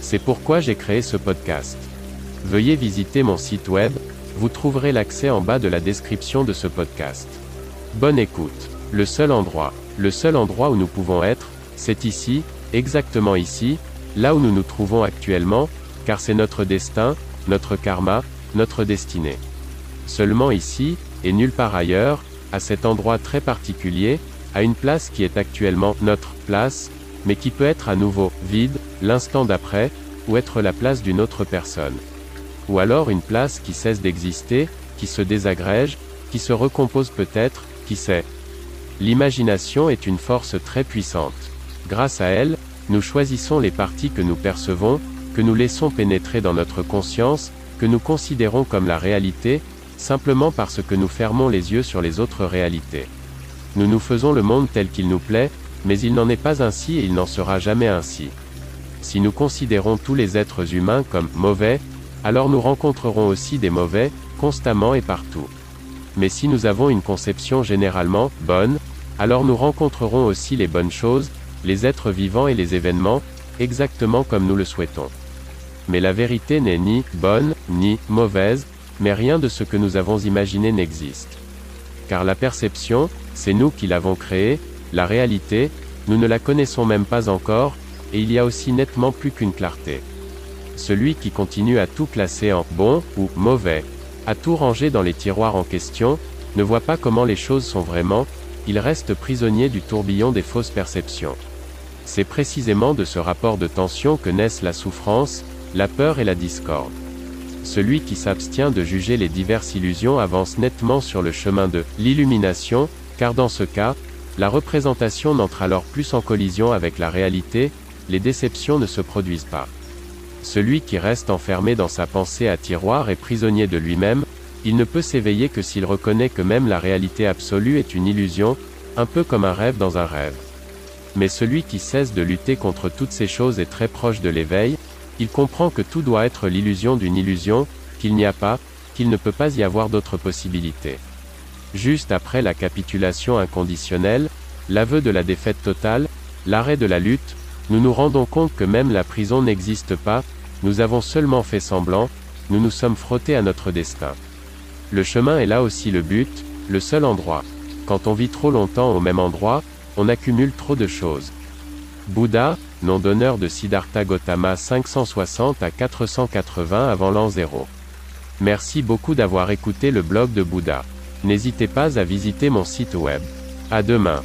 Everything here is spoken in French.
C'est pourquoi j'ai créé ce podcast. Veuillez visiter mon site web, vous trouverez l'accès en bas de la description de ce podcast. Bonne écoute. Le seul endroit, le seul endroit où nous pouvons être, c'est ici, exactement ici, là où nous nous trouvons actuellement, car c'est notre destin, notre karma, notre destinée. Seulement ici, et nulle part ailleurs, à cet endroit très particulier, à une place qui est actuellement notre place, mais qui peut être à nouveau vide, l'instant d'après, ou être la place d'une autre personne. Ou alors une place qui cesse d'exister, qui se désagrège, qui se recompose peut-être, qui sait. L'imagination est une force très puissante. Grâce à elle, nous choisissons les parties que nous percevons, que nous laissons pénétrer dans notre conscience, que nous considérons comme la réalité, simplement parce que nous fermons les yeux sur les autres réalités. Nous nous faisons le monde tel qu'il nous plaît, mais il n'en est pas ainsi et il n'en sera jamais ainsi. Si nous considérons tous les êtres humains comme mauvais, alors nous rencontrerons aussi des mauvais, constamment et partout. Mais si nous avons une conception généralement bonne, alors nous rencontrerons aussi les bonnes choses, les êtres vivants et les événements, exactement comme nous le souhaitons. Mais la vérité n'est ni bonne, ni mauvaise, mais rien de ce que nous avons imaginé n'existe. Car la perception, c'est nous qui l'avons créée, la réalité, nous ne la connaissons même pas encore, et il y a aussi nettement plus qu'une clarté. Celui qui continue à tout classer en bon ou mauvais, à tout ranger dans les tiroirs en question, ne voit pas comment les choses sont vraiment, il reste prisonnier du tourbillon des fausses perceptions. C'est précisément de ce rapport de tension que naissent la souffrance, la peur et la discorde. Celui qui s'abstient de juger les diverses illusions avance nettement sur le chemin de l'illumination, car dans ce cas, la représentation n'entre alors plus en collision avec la réalité, les déceptions ne se produisent pas. Celui qui reste enfermé dans sa pensée à tiroir est prisonnier de lui-même, il ne peut s'éveiller que s'il reconnaît que même la réalité absolue est une illusion, un peu comme un rêve dans un rêve. Mais celui qui cesse de lutter contre toutes ces choses est très proche de l'éveil, il comprend que tout doit être l'illusion d'une illusion, qu'il n'y a pas, qu'il ne peut pas y avoir d'autre possibilité. Juste après la capitulation inconditionnelle, l'aveu de la défaite totale, l'arrêt de la lutte, nous nous rendons compte que même la prison n'existe pas, nous avons seulement fait semblant, nous nous sommes frottés à notre destin. Le chemin est là aussi le but, le seul endroit. Quand on vit trop longtemps au même endroit, on accumule trop de choses. Bouddha, nom d'honneur de Siddhartha Gautama 560 à 480 avant l'an 0. Merci beaucoup d'avoir écouté le blog de Bouddha. N'hésitez pas à visiter mon site web. À demain.